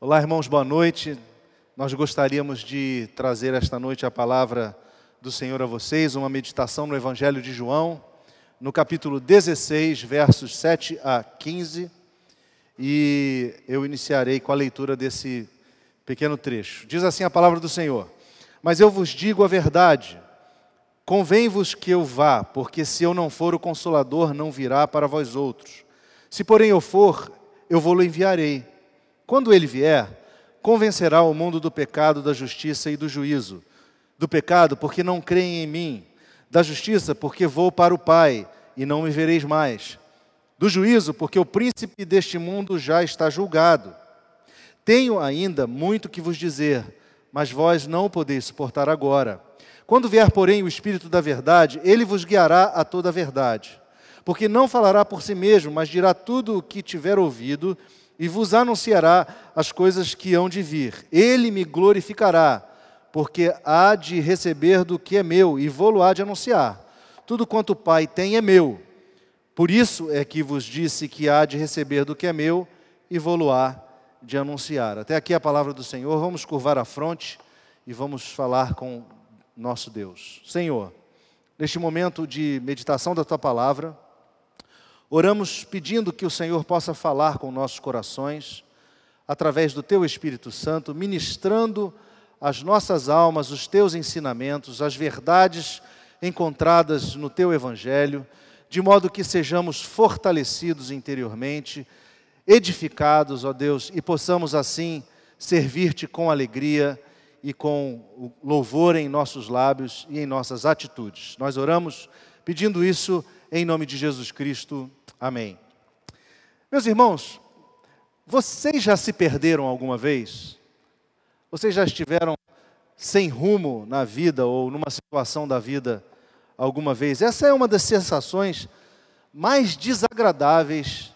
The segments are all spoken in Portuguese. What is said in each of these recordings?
Olá, irmãos, boa noite. Nós gostaríamos de trazer esta noite a palavra do Senhor a vocês, uma meditação no Evangelho de João, no capítulo 16, versos 7 a 15. E eu iniciarei com a leitura desse pequeno trecho. Diz assim a palavra do Senhor: Mas eu vos digo a verdade, convém-vos que eu vá, porque se eu não for, o consolador não virá para vós outros. Se, porém, eu for, eu vou-lo enviarei. Quando ele vier, convencerá o mundo do pecado, da justiça e do juízo. Do pecado, porque não creem em mim. Da justiça, porque vou para o Pai e não me vereis mais. Do juízo, porque o príncipe deste mundo já está julgado. Tenho ainda muito que vos dizer, mas vós não o podeis suportar agora. Quando vier, porém, o Espírito da Verdade, ele vos guiará a toda a verdade. Porque não falará por si mesmo, mas dirá tudo o que tiver ouvido e vos anunciará as coisas que hão de vir. Ele me glorificará, porque há de receber do que é meu e vou-lo há de anunciar. Tudo quanto o Pai tem é meu. Por isso é que vos disse que há de receber do que é meu e vou-lo há de anunciar. Até aqui a palavra do Senhor. Vamos curvar a fronte e vamos falar com nosso Deus. Senhor, neste momento de meditação da tua palavra, Oramos pedindo que o Senhor possa falar com nossos corações, através do Teu Espírito Santo, ministrando às nossas almas os Teus ensinamentos, as verdades encontradas no Teu Evangelho, de modo que sejamos fortalecidos interiormente, edificados, ó Deus, e possamos assim servir-te com alegria e com louvor em nossos lábios e em nossas atitudes. Nós oramos pedindo isso em nome de Jesus Cristo. Amém. Meus irmãos, vocês já se perderam alguma vez? Vocês já estiveram sem rumo na vida ou numa situação da vida alguma vez? Essa é uma das sensações mais desagradáveis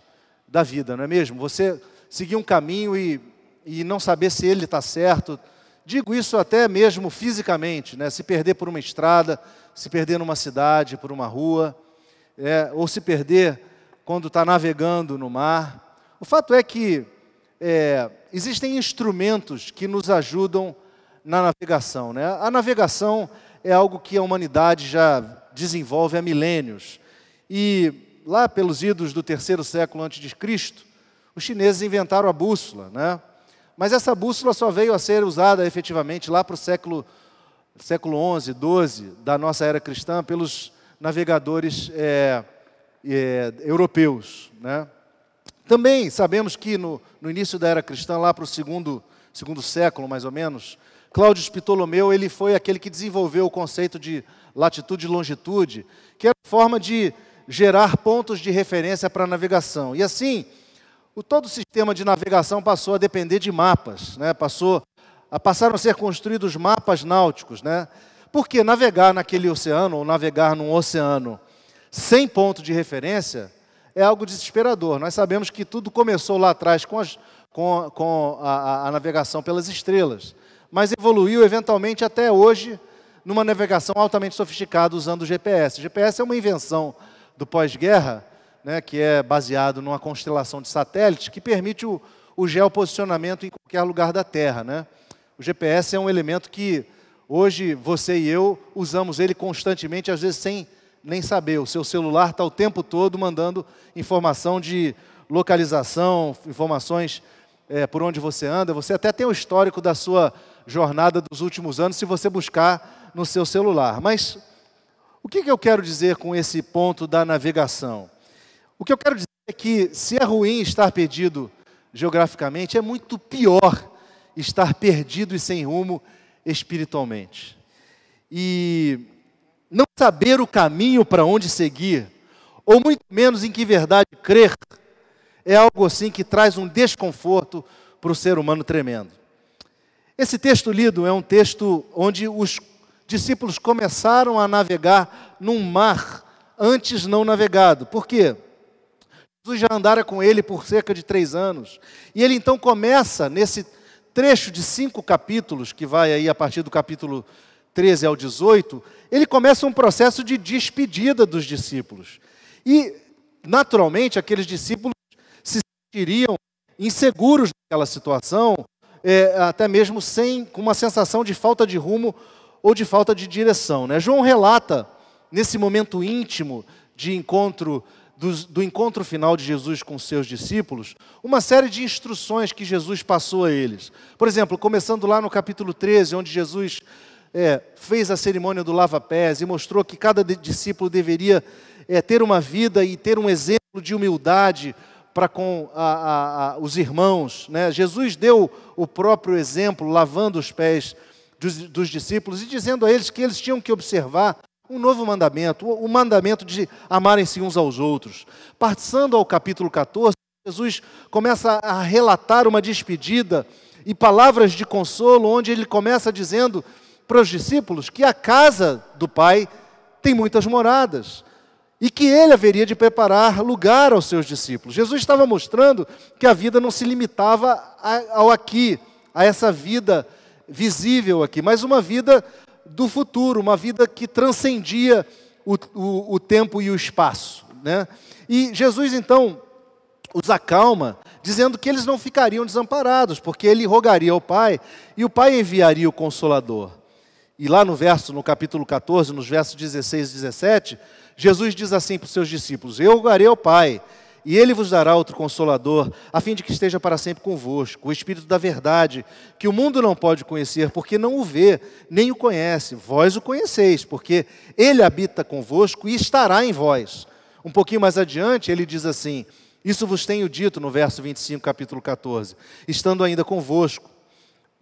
da vida, não é mesmo? Você seguir um caminho e, e não saber se ele está certo. Digo isso até mesmo fisicamente, né? se perder por uma estrada, se perder numa cidade, por uma rua, é, ou se perder quando está navegando no mar. O fato é que é, existem instrumentos que nos ajudam na navegação. Né? A navegação é algo que a humanidade já desenvolve há milênios. E lá pelos idos do terceiro século antes de Cristo, os chineses inventaram a bússola, né? Mas essa bússola só veio a ser usada efetivamente lá para o século século 11, 12 da nossa era cristã pelos navegadores é, é, europeus. Né? Também sabemos que no, no, início da era cristã, lá para o segundo, segundo século mais ou menos, Cláudio Ptolomeu ele foi aquele que desenvolveu o conceito de latitude e longitude, que era forma de gerar pontos de referência para a navegação. E assim, o, todo o sistema de navegação passou a depender de mapas, né? passou a, passaram a ser construídos mapas náuticos. Né? Porque navegar naquele oceano, ou navegar num oceano sem ponto de referência, é algo desesperador. Nós sabemos que tudo começou lá atrás com, as, com, com a, a, navegação pelas estrelas, mas evoluiu eventualmente até hoje numa navegação altamente sofisticada usando o GPS. O GPS é uma invenção do pós-guerra, né, que é baseado numa constelação de satélites que permite o, o geoposicionamento em qualquer lugar da Terra. Né? O GPS é um elemento que hoje você e eu usamos ele constantemente, às vezes sem nem saber. O seu celular está o tempo todo mandando informação de localização, informações é, por onde você anda. Você até tem o histórico da sua jornada dos últimos anos se você buscar no seu celular. Mas o que, que eu quero dizer com esse ponto da navegação? O que eu quero dizer é que se é ruim estar perdido geograficamente, é muito pior estar perdido e sem rumo espiritualmente. E não saber o caminho para onde seguir, ou muito menos em que verdade crer, é algo assim que traz um desconforto para o ser humano tremendo. Esse texto lido é um texto onde os discípulos começaram a navegar num mar antes não navegado. Por quê? Jesus já andara com ele por cerca de três anos. E ele então começa nesse trecho de cinco capítulos, que vai aí a partir do capítulo 13 ao 18, ele começa um processo de despedida dos discípulos. E, naturalmente, aqueles discípulos se sentiriam inseguros naquela situação, é, até mesmo sem, com uma sensação de falta de rumo ou de falta de direção. Né? João relata, nesse momento íntimo de encontro, do, do encontro final de Jesus com seus discípulos, uma série de instruções que Jesus passou a eles. Por exemplo, começando lá no capítulo 13, onde Jesus é, fez a cerimônia do lava-pés e mostrou que cada discípulo deveria é, ter uma vida e ter um exemplo de humildade para com a, a, a, os irmãos. Né? Jesus deu o próprio exemplo, lavando os pés dos, dos, discípulos e dizendo a eles que eles tinham que observar um novo mandamento, o, o mandamento de amarem-se uns aos outros. Passando ao capítulo 14, Jesus começa a relatar uma despedida e palavras de consolo, onde ele começa dizendo para os discípulos que a casa do Pai tem muitas moradas e que ele haveria de preparar lugar aos seus discípulos. Jesus estava mostrando que a vida não se limitava ao aqui, a essa vida visível aqui, mas uma vida do futuro, uma vida que transcendia o, o, o tempo e o espaço. Né? E Jesus então os acalma, dizendo que eles não ficariam desamparados, porque ele rogaria ao Pai e o Pai enviaria o Consolador. E lá no verso, no capítulo 14, nos versos 16 e 17, Jesus diz assim para os seus discípulos: Eu rogarei ao Pai, e ele vos dará outro consolador, a fim de que esteja para sempre convosco, o Espírito da verdade, que o mundo não pode conhecer, porque não o vê, nem o conhece. Vós o conheceis, porque ele habita convosco e estará em vós. Um pouquinho mais adiante, ele diz assim: Isso vos tenho dito no verso 25, capítulo 14, estando ainda convosco.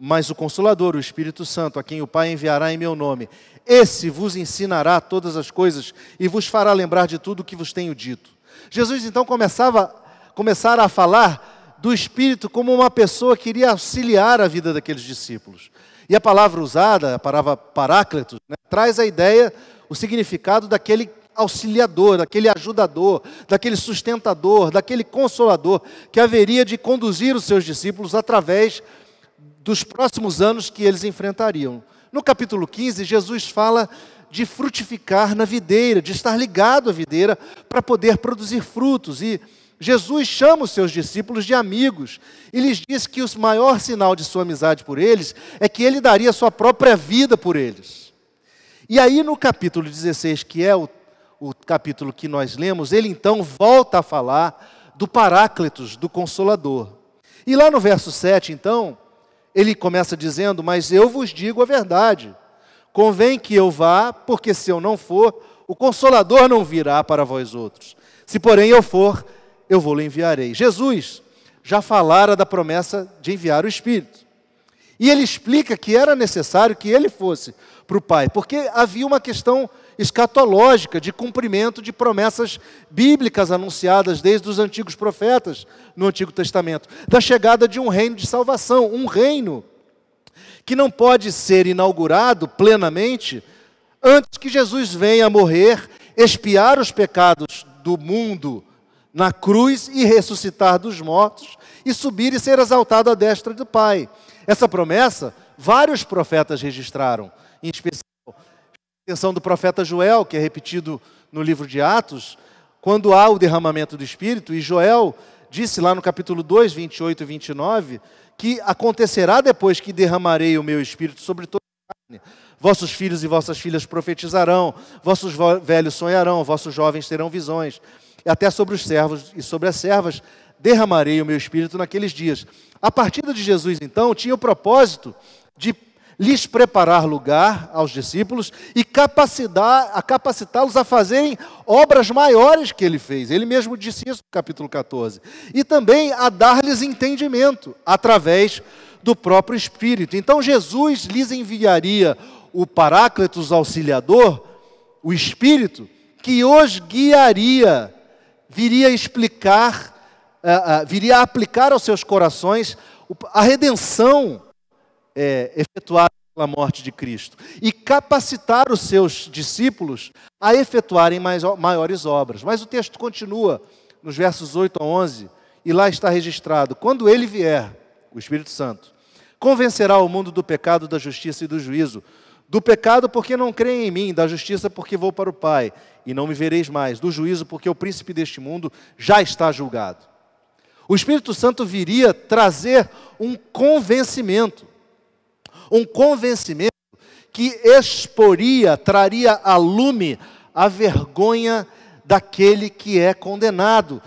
Mas o Consolador, o Espírito Santo, a quem o Pai enviará em meu nome, esse vos ensinará todas as coisas e vos fará lembrar de tudo o que vos tenho dito. Jesus então começava começar a falar do Espírito como uma pessoa que iria auxiliar a vida daqueles discípulos. E a palavra usada, a palavra paráclitos, né, traz a ideia, o significado daquele auxiliador, daquele ajudador, daquele sustentador, daquele consolador que haveria de conduzir os seus discípulos através dos próximos anos que eles enfrentariam. No capítulo 15, Jesus fala de frutificar na videira, de estar ligado à videira para poder produzir frutos. E Jesus chama os seus discípulos de amigos e lhes diz que o maior sinal de sua amizade por eles é que ele daria sua própria vida por eles. E aí, no capítulo 16, que é o, o capítulo que nós lemos, ele então volta a falar do Paráclitos, do Consolador. E lá no verso 7, então, ele começa dizendo: Mas eu vos digo a verdade. Convém que eu vá, porque se eu não for, o consolador não virá para vós outros. Se porém eu for, eu vou lhe enviarei. Jesus já falara da promessa de enviar o Espírito. E ele explica que era necessário que ele fosse para o Pai, porque havia uma questão escatológica, de cumprimento de promessas bíblicas anunciadas desde os antigos profetas no Antigo Testamento, da chegada de um reino de salvação, um reino que não pode ser inaugurado plenamente antes que Jesus venha morrer, expiar os pecados do mundo na cruz e ressuscitar dos mortos e subir e ser exaltado à destra do Pai. Essa promessa vários profetas registraram, em especial atenção do profeta Joel, que é repetido no livro de Atos, quando há o derramamento do Espírito, e Joel disse lá no capítulo 2, 28 e 29, que acontecerá depois que derramarei o meu Espírito sobre toda a carne. Vossos filhos e vossas filhas profetizarão, vossos velhos sonharão, vossos jovens terão visões, e até sobre os servos e sobre as servas derramarei o meu Espírito naqueles dias. A partida de Jesus, então, tinha o propósito de lhes preparar lugar aos discípulos e capacitar, a capacitá-los a fazerem obras maiores que ele fez. Ele mesmo disse isso no capítulo 14. E também a dar-lhes entendimento através do próprio Espírito. Então Jesus lhes enviaria o Paráclitos Auxiliador, o Espírito, que os guiaria, viria explicar, uh, uh, viria aplicar aos seus corações a redenção é, efetuada pela morte de Cristo e capacitar os seus discípulos a efetuarem mais, maiores obras. Mas o texto continua nos versos 8 a 11 e lá está registrado: quando ele vier, o Espírito Santo, convencerá o mundo do pecado, da justiça e do juízo. Do pecado, porque não creem em mim, da justiça, porque vou para o Pai, e não me vereis mais. Do juízo, porque o príncipe deste mundo já está julgado. O Espírito Santo viria trazer um convencimento. Um convencimento que exporia, traria a lume a vergonha daquele que é condenado,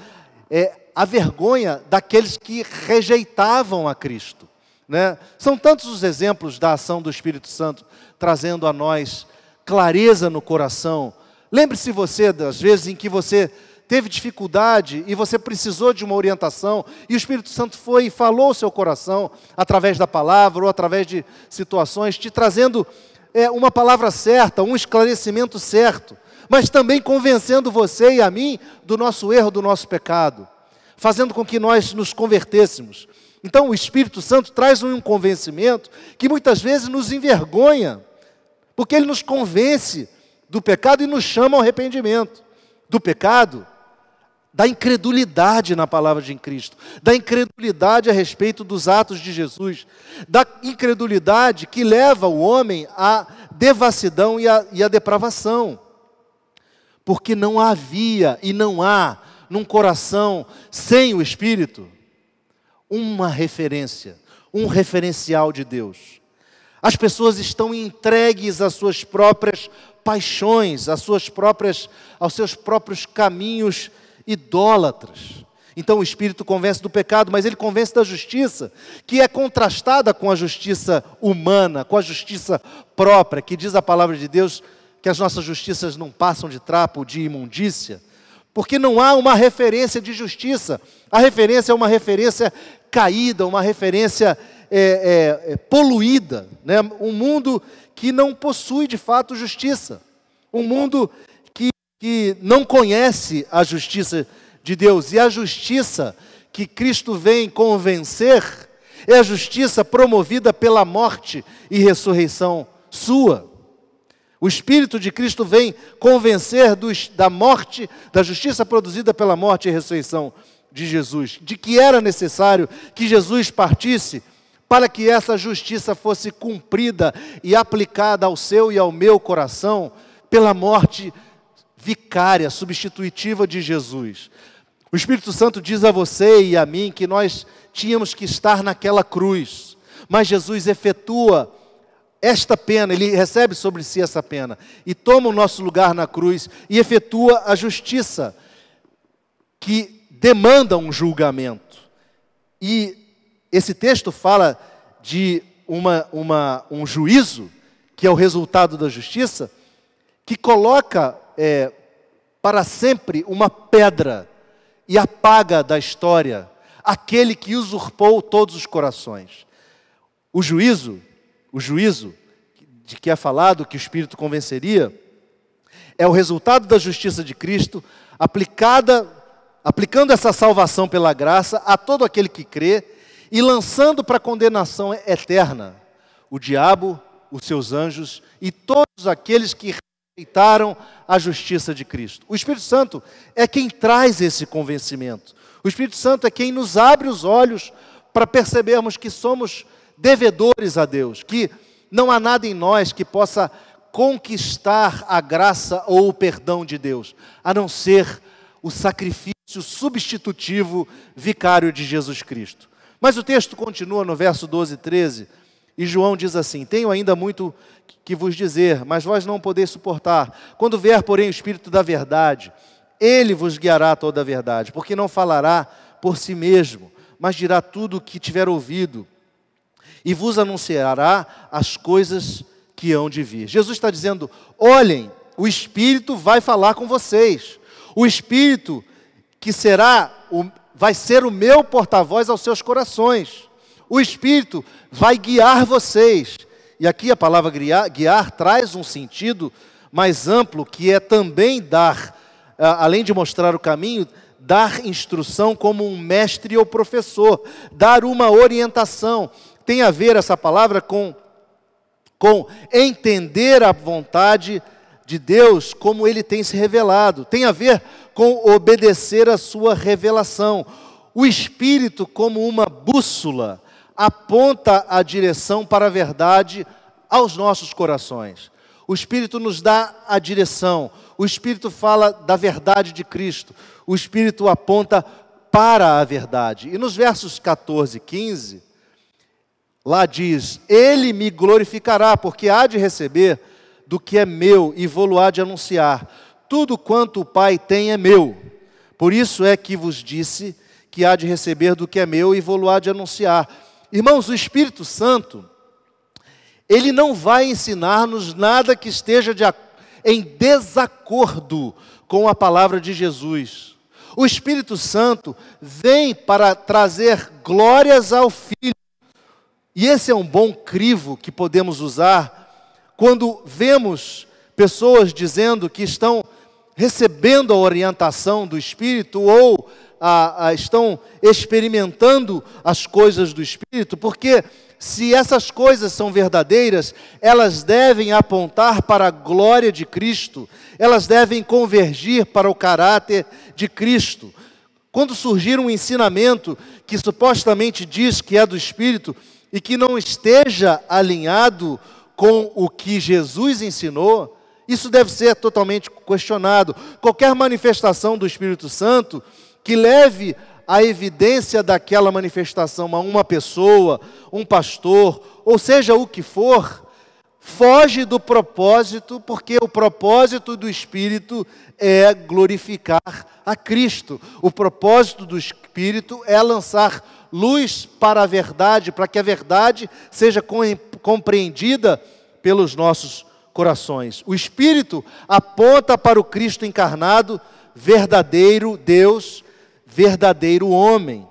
é, a vergonha daqueles que rejeitavam a Cristo. Né? São tantos os exemplos da ação do Espírito Santo trazendo a nós clareza no coração. Lembre-se você das vezes em que você teve dificuldade e você precisou de uma orientação e o Espírito Santo foi e falou ao seu coração através da palavra ou através de situações, te trazendo é, uma palavra certa, um esclarecimento certo, mas também convencendo você e a mim do nosso erro, do nosso pecado, fazendo com que nós nos convertêssemos. Então o Espírito Santo traz um convencimento que muitas vezes nos envergonha, porque ele nos convence do pecado e nos chama ao arrependimento. Do pecado, da incredulidade na palavra de Cristo, da incredulidade a respeito dos atos de Jesus, da incredulidade que leva o homem à devassidão e à, e à depravação. Porque não havia e não há num coração sem o Espírito uma referência, um referencial de Deus. As pessoas estão entregues às suas próprias paixões, às suas próprias, aos seus próprios caminhos idólatras. Então o Espírito convence do pecado, mas ele convence da justiça, que é contrastada com a justiça humana, com a justiça própria, que diz a palavra de Deus que as nossas justiças não passam de trapo, de imundícia, porque não há uma referência de justiça. A referência é uma referência caída, uma referência é, é, é, poluída, né? um mundo que não possui de fato justiça, um mundo que, não conhece a justiça de Deus, e a justiça que Cristo vem convencer é a justiça promovida pela morte e ressurreição sua. O Espírito de Cristo vem convencer dos, da morte, da justiça produzida pela morte e ressurreição de Jesus, de que era necessário que Jesus partisse para que essa justiça fosse cumprida e aplicada ao seu e ao meu coração pela morte vicária, substitutiva de Jesus. O Espírito Santo diz a você e a mim que nós tínhamos que estar naquela cruz, mas Jesus efetua esta pena, ele recebe sobre si essa pena e toma o nosso lugar na cruz e efetua a justiça que demanda um julgamento. E esse texto fala de uma, uma, um juízo, que é o resultado da justiça, que coloca é, para sempre uma pedra e apaga da história aquele que usurpou todos os corações. O juízo, o juízo de que é falado que o Espírito convenceria, é o resultado da justiça de Cristo aplicada aplicando essa salvação pela graça a todo aquele que crê e lançando para a condenação eterna o diabo, os seus anjos e todos aqueles que rejeitaram a justiça de Cristo. O Espírito Santo é quem traz esse convencimento. O Espírito Santo é quem nos abre os olhos para percebermos que somos devedores a Deus, que não há nada em nós que possa conquistar a graça ou o perdão de Deus, a não ser o sacrifício substitutivo vicário de Jesus Cristo. Mas o texto continua no verso 12 e 13, e João diz assim: Tenho ainda muito que vos dizer, mas vós não podeis suportar. Quando vier, porém, o Espírito da verdade, ele vos guiará toda a verdade, porque não falará por si mesmo, mas dirá tudo o que tiver ouvido, e vos anunciará as coisas que hão de vir. Jesus está dizendo: olhem, o Espírito vai falar com vocês. O Espírito que será o, vai ser o meu porta-voz aos seus corações. O Espírito vai guiar vocês. E aqui a palavra guiar, guiar traz um sentido mais amplo, que é também dar, além de mostrar o caminho, dar instrução como um mestre ou professor, dar uma orientação. Tem a ver essa palavra com, com entender a vontade de Deus como ele tem se revelado. Tem a ver com obedecer a sua revelação. O Espírito, como uma bússola, aponta a direção para a verdade aos nossos corações. O Espírito nos dá a direção. O Espírito fala da verdade de Cristo. O Espírito aponta para a verdade. E nos versos 14 e 15, lá diz: Ele me glorificará, porque há de receber do que é meu e há de anunciar. Tudo quanto o Pai tem é meu. Por isso é que vos disse que há de receber do que é meu e há de anunciar. Irmãos, o Espírito Santo, ele não vai ensinar-nos nada que esteja de, em desacordo com a palavra de Jesus. O Espírito Santo vem para trazer glórias ao Filho. E esse é um bom crivo que podemos usar quando vemos pessoas dizendo que estão recebendo a orientação do Espírito ou a, a, estão experimentando as coisas do Espírito, porque se essas coisas são verdadeiras, elas devem apontar para a glória de Cristo, elas devem convergir para o caráter de Cristo. Quando surgir um ensinamento que supostamente diz que é do Espírito e que não esteja alinhado com o que Jesus ensinou, isso deve ser totalmente questionado. Qualquer manifestação do Espírito Santo que leve a evidência daquela manifestação a uma pessoa, um pastor, ou seja o que for, foge do propósito, porque o propósito do Espírito é glorificar a Cristo. O propósito do Espírito é lançar luz para a verdade, para que a verdade seja compreendida pelos nossos corações. O Espírito aponta para o Cristo encarnado, verdadeiro Deus, verdadeiro homem.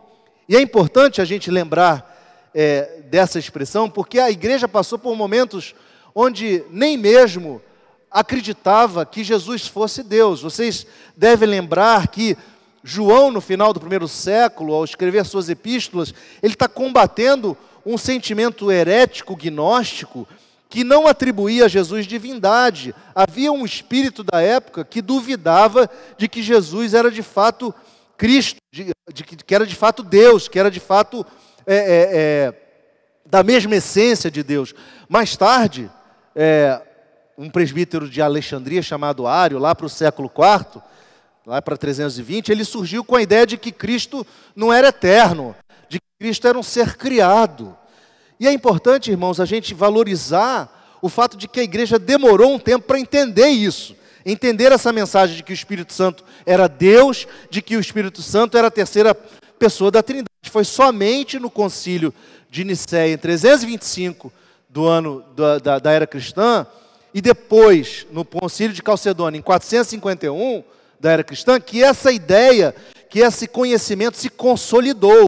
E é importante a gente lembrar é, dessa expressão, porque a igreja passou por momentos onde nem mesmo acreditava que Jesus fosse Deus. Vocês devem lembrar que João, no final do primeiro século, ao escrever suas epístolas, ele está combatendo um sentimento herético, gnóstico, que não atribuía a Jesus divindade. Havia um espírito da época que duvidava de que Jesus era de fato Cristo, de, de, que era de fato Deus, que era de fato é, é, é, da mesma essência de Deus. Mais tarde, é, um presbítero de Alexandria chamado Ário, lá para o século IV, lá para 320, ele surgiu com a ideia de que Cristo não era eterno, de que Cristo era um ser criado. E é importante, irmãos, a gente valorizar o fato de que a igreja demorou um tempo para entender isso. Entender essa mensagem de que o Espírito Santo era Deus, de que o Espírito Santo era a terceira pessoa da Trindade. Foi somente no concílio de Nicéia, em 325 do ano da, da, da era cristã, e depois no concílio de Calcedônia, em 451 da era cristã, que essa ideia, que esse conhecimento se consolidou.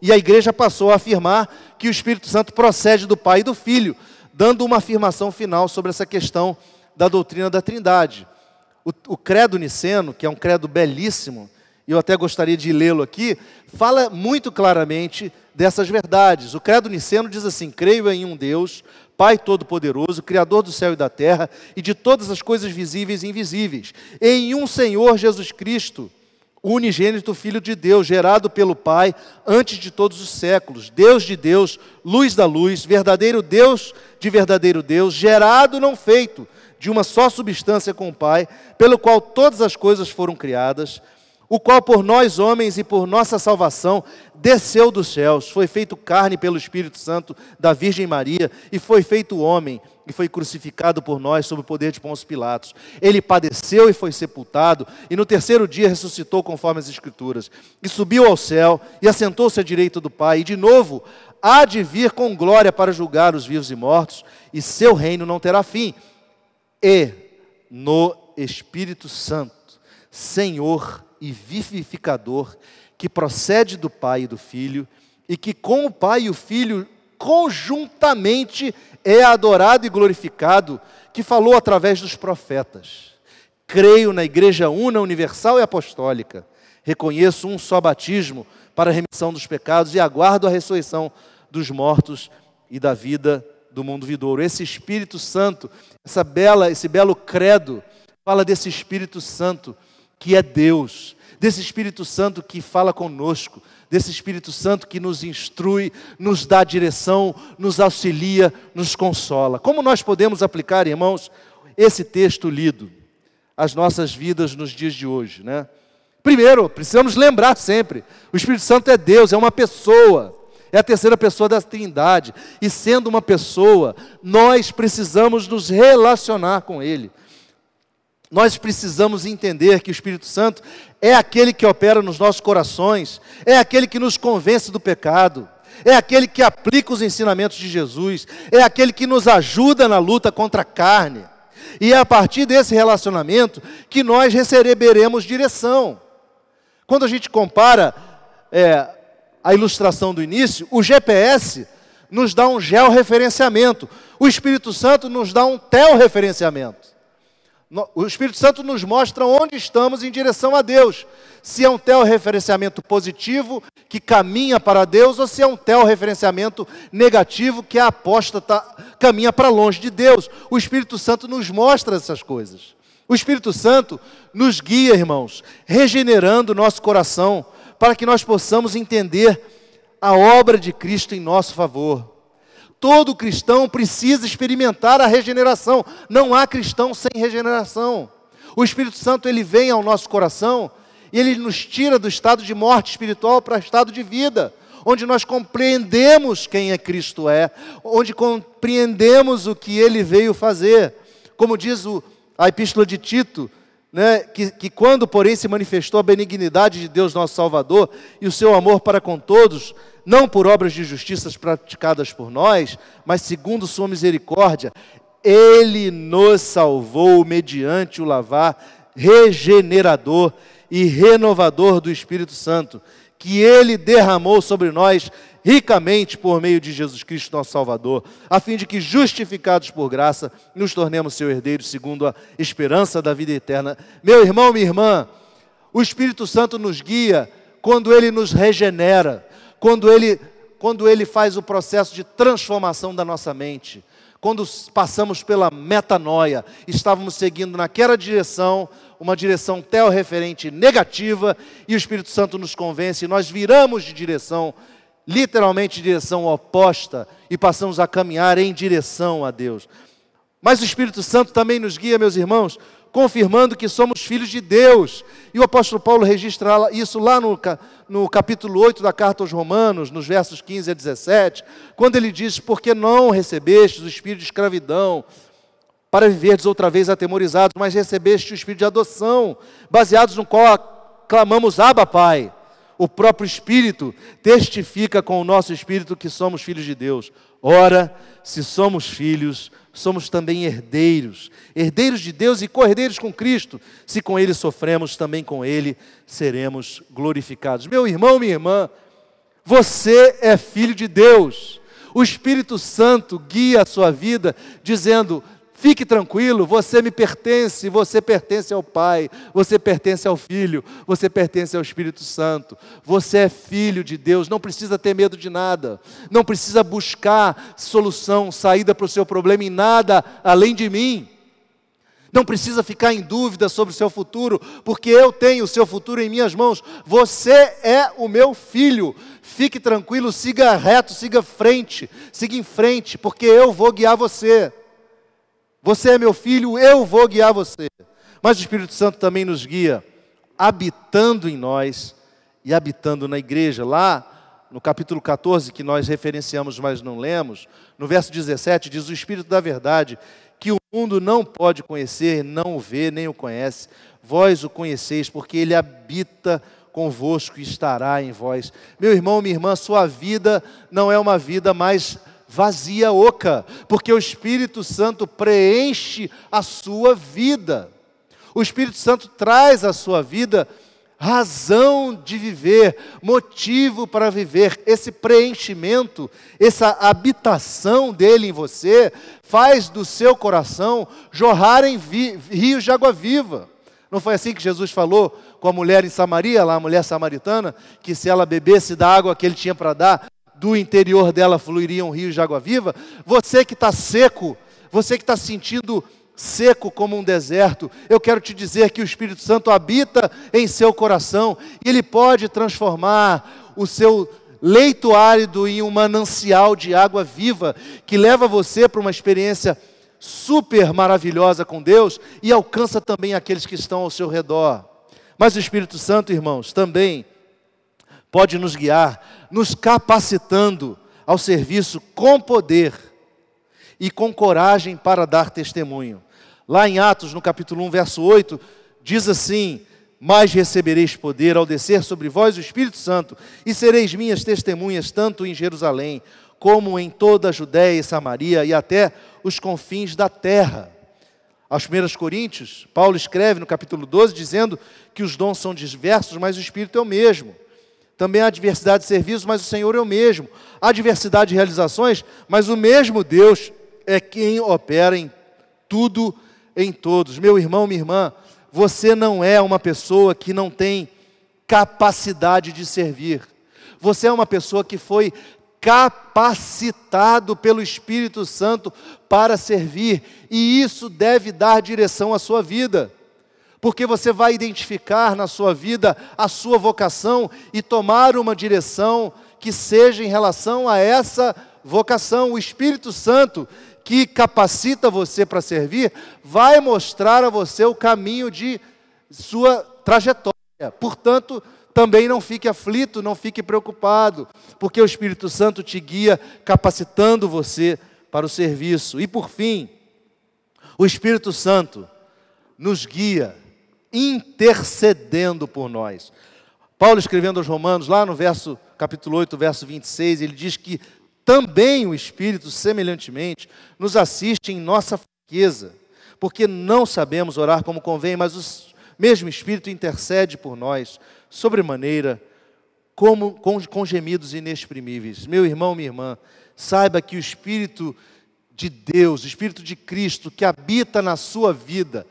E a igreja passou a afirmar que o Espírito Santo procede do Pai e do Filho, dando uma afirmação final sobre essa questão da doutrina da Trindade. O, credo niceno, que é um credo belíssimo, eu até gostaria de lê-lo aqui, fala muito claramente dessas verdades. O credo niceno diz assim: creio em um Deus, Pai Todo-Poderoso, Criador do céu e da terra e de todas as coisas visíveis e invisíveis, em um Senhor Jesus Cristo unigênito Filho de Deus, gerado pelo Pai antes de todos os séculos, Deus de Deus, luz da luz, verdadeiro Deus de verdadeiro Deus, gerado não feito, de uma só substância com o Pai, pelo qual todas as coisas foram criadas, o qual por nós homens e por nossa salvação desceu dos céus, foi feito carne pelo Espírito Santo da Virgem Maria e foi feito homem e foi crucificado por nós sob o poder de Pôncio Pilatos. Ele padeceu e foi sepultado e no terceiro dia ressuscitou conforme as escrituras e subiu ao céu e assentou-se à direita do Pai e de novo há de vir com glória para julgar os vivos e mortos e seu reino não terá fim. E no Espírito Santo, Senhor e vivificador, que procede do Pai e do Filho, e que com o Pai e o Filho conjuntamente é adorado e glorificado, que falou através dos profetas. Creio na Igreja Una, Universal e Apostólica. Reconheço um só batismo para a remissão dos pecados e aguardo a ressurreição dos mortos e da vida do mundo vidouro. Esse Espírito Santo, essa bela, esse belo credo, fala desse Espírito Santo que é Deus, desse Espírito Santo que fala conosco, desse Espírito Santo que nos instrui, nos dá direção, nos auxilia, nos consola. Como nós podemos aplicar, irmãos, esse texto lido às nossas vidas nos dias de hoje, né? Primeiro, precisamos lembrar sempre: o Espírito Santo é Deus, é uma pessoa, é a terceira pessoa da Trindade. E sendo uma pessoa, nós precisamos nos relacionar com Ele. Nós precisamos entender que o Espírito Santo é aquele que opera nos nossos corações, é aquele que nos convence do pecado, é aquele que aplica os ensinamentos de Jesus, é aquele que nos ajuda na luta contra a carne. E é a partir desse relacionamento que nós receberemos direção. Quando a gente compara é, a ilustração do início, o GPS nos dá um georreferenciamento, o Espírito Santo nos dá um telreferenciamento. O Espírito Santo nos mostra onde estamos em direção a Deus. Se é um referenciamento positivo, que caminha para Deus, ou se é um referenciamento negativo, que a apóstata caminha para longe de Deus. O Espírito Santo nos mostra essas coisas. O Espírito Santo nos guia, irmãos, regenerando nosso coração, para que nós possamos entender a obra de Cristo em nosso favor. Todo cristão precisa experimentar a regeneração. Não há cristão sem regeneração. O Espírito Santo ele vem ao nosso coração e ele nos tira do estado de morte espiritual para o estado de vida, onde nós compreendemos quem é Cristo é, onde compreendemos o que ele veio fazer. Como diz o, a epístola de Tito, né, que, que quando, porém, se manifestou a benignidade de Deus, nosso Salvador, e o seu amor para com todos, não por obras de justiça praticadas por nós, mas segundo Sua misericórdia, Ele nos salvou mediante o lavar regenerador e renovador do Espírito Santo, que Ele derramou sobre nós ricamente por meio de Jesus Cristo, nosso Salvador, a fim de que, justificados por graça, nos tornemos seu herdeiro segundo a esperança da vida eterna. Meu irmão, minha irmã, o Espírito Santo nos guia quando ele nos regenera, quando ele, quando ele faz o processo de transformação da nossa mente, quando passamos pela metanoia, estávamos seguindo naquela direção, uma direção teorreferente negativa, e o Espírito Santo nos convence, e nós viramos de direção, literalmente direção oposta, e passamos a caminhar em direção a Deus. Mas o Espírito Santo também nos guia, meus irmãos, confirmando que somos filhos de Deus. E o apóstolo Paulo registra isso lá no, no capítulo 8 da carta aos Romanos, nos versos 15 a 17, quando ele diz: Porque não recebestes o espírito de escravidão para viverdes outra vez atemorizados, mas recebeste o espírito de adoção, baseados no qual clamamos Abba, Pai. O próprio Espírito testifica com o nosso espírito que somos filhos de Deus. Ora, se somos filhos, somos também herdeiros, herdeiros de Deus e co-herdeiros com Cristo. Se com Ele sofremos, também com Ele seremos glorificados. Meu irmão, minha irmã, você é filho de Deus. O Espírito Santo guia a sua vida, dizendo: Fique tranquilo, você me pertence, você pertence ao Pai, você pertence ao Filho, você pertence ao Espírito Santo. Você é filho de Deus, não precisa ter medo de nada, não precisa buscar solução, saída para o seu problema em nada além de mim. Não precisa ficar em dúvida sobre o seu futuro, porque eu tenho o seu futuro em minhas mãos. Você é o meu filho. Fique tranquilo, siga reto, siga frente, siga em frente, porque eu vou guiar você. Você é meu filho, eu vou guiar você. Mas o Espírito Santo também nos guia, habitando em nós e habitando na igreja. Lá no capítulo 14, que nós referenciamos, mas não lemos, no verso 17, diz: O Espírito da Verdade, que o mundo não pode conhecer, não o vê, nem o conhece, vós o conheceis, porque ele habita convosco e estará em vós. Meu irmão, minha irmã, sua vida não é uma vida mais vazia oca, porque o Espírito Santo preenche a sua vida. O Espírito Santo traz à sua vida razão de viver, motivo para viver. Esse preenchimento, essa habitação dele em você, faz do seu coração jorrarem rios de água viva. Não foi assim que Jesus falou com a mulher em Samaria, lá a mulher samaritana, que se ela bebesse da água que ele tinha para dar, do interior dela fluiriam rios de água viva. Você que está seco, você que está sentindo seco como um deserto, eu quero te dizer que o Espírito Santo habita em seu coração e ele pode transformar o seu leito árido em um manancial de água viva que leva você para uma experiência super maravilhosa com Deus e alcança também aqueles que estão ao seu redor. Mas o Espírito Santo, irmãos, também pode nos guiar, nos capacitando ao serviço com poder e com coragem para dar testemunho. Lá em Atos, no capítulo 1, verso 8, diz assim: Mas recebereis poder ao descer sobre vós o Espírito Santo, e sereis minhas testemunhas tanto em Jerusalém, como em toda a Judéia e Samaria e até os confins da terra. Aos 1 Coríntios, Paulo escreve no capítulo 12, dizendo que os dons são diversos, mas o Espírito é o mesmo. Também há diversidade de serviços, mas o Senhor é o mesmo. Há diversidade de realizações, mas o mesmo Deus é quem opera em tudo, em todos. Meu irmão, minha irmã, você não é uma pessoa que não tem capacidade de servir. Você é uma pessoa que foi capacitado pelo Espírito Santo para servir, e isso deve dar direção à sua vida, porque você vai identificar na sua vida a sua vocação e tomar uma direção que seja em relação a essa vocação. O Espírito Santo, que capacita você para servir, vai mostrar a você o caminho de sua trajetória. Portanto, também não fique aflito, não fique preocupado, porque o Espírito Santo te guia, capacitando você para o serviço. E por fim, o Espírito Santo nos guia, intercedendo por nós. Paulo escrevendo aos Romanos, lá no verso capítulo 8, verso 26, ele diz que também o Espírito, semelhantemente, nos assiste em nossa fraqueza, porque não sabemos orar como convém, mas o mesmo Espírito intercede por nós sobremaneira, como, com, com gemidos inexprimíveis. Meu irmão, minha irmã, saiba que o Espírito de Deus, o Espírito de Cristo que habita na sua vida,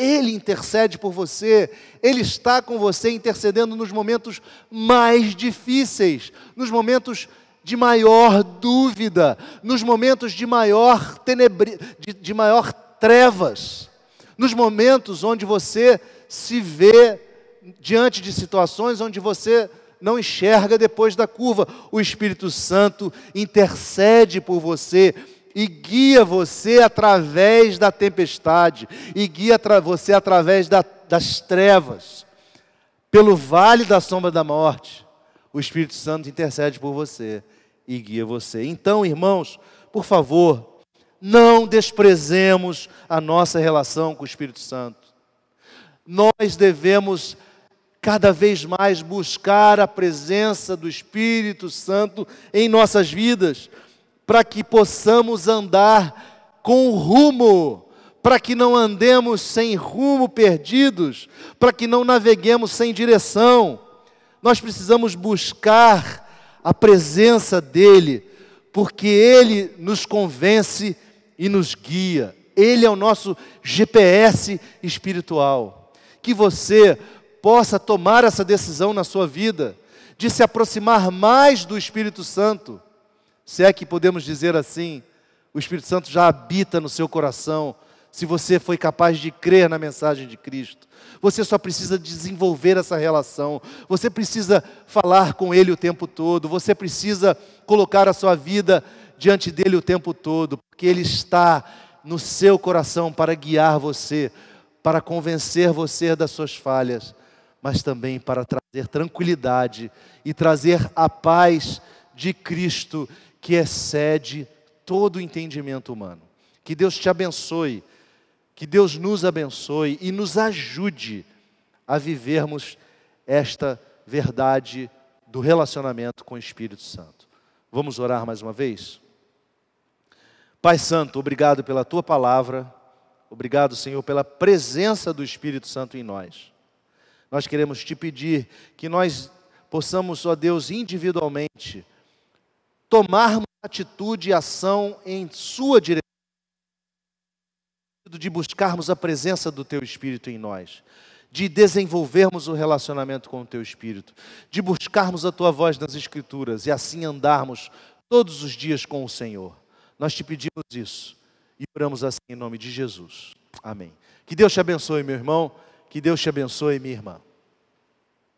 ele intercede por você, Ele está com você intercedendo nos momentos mais difíceis, nos momentos de maior dúvida, nos momentos de maior tenebri, de, de maior trevas, nos momentos onde você se vê diante de situações onde você não enxerga depois da curva. O Espírito Santo intercede por você e guia você através da tempestade, e guia você através da, das trevas, pelo vale da sombra da morte. O Espírito Santo intercede por você e guia você. Então, irmãos, por favor, não desprezemos a nossa relação com o Espírito Santo. Nós devemos cada vez mais buscar a presença do Espírito Santo em nossas vidas, para que possamos andar com rumo, para que não andemos sem rumo perdidos, para que não naveguemos sem direção. Nós precisamos buscar a presença dEle, porque Ele nos convence e nos guia. Ele é o nosso GPS espiritual. Que você possa tomar essa decisão na sua vida, de se aproximar mais do Espírito Santo. Se é que podemos dizer assim, o Espírito Santo já habita no seu coração, se você foi capaz de crer na mensagem de Cristo. Você só precisa desenvolver essa relação, você precisa falar com Ele o tempo todo, você precisa colocar a sua vida diante dele o tempo todo, porque Ele está no seu coração para guiar você, para convencer você das suas falhas mas também para trazer tranquilidade e trazer a paz de Cristo que excede todo o entendimento humano. Que Deus te abençoe, que Deus nos abençoe e nos ajude a vivermos esta verdade do relacionamento com o Espírito Santo. Vamos orar mais uma vez? Pai Santo, obrigado pela tua palavra, obrigado, Senhor, pela presença do Espírito Santo em nós. Nós queremos te pedir que nós possamos, ó Deus, individualmente, tomarmos atitude e ação em Sua direção, de buscarmos a presença do Teu Espírito em nós, de desenvolvermos o relacionamento com o Teu Espírito, de buscarmos a Tua voz nas Escrituras e assim andarmos todos os dias com o Senhor. Nós te pedimos isso e oramos assim em nome de Jesus. Amém. Que Deus te abençoe, meu irmão. Que Deus te abençoe, minha irmã.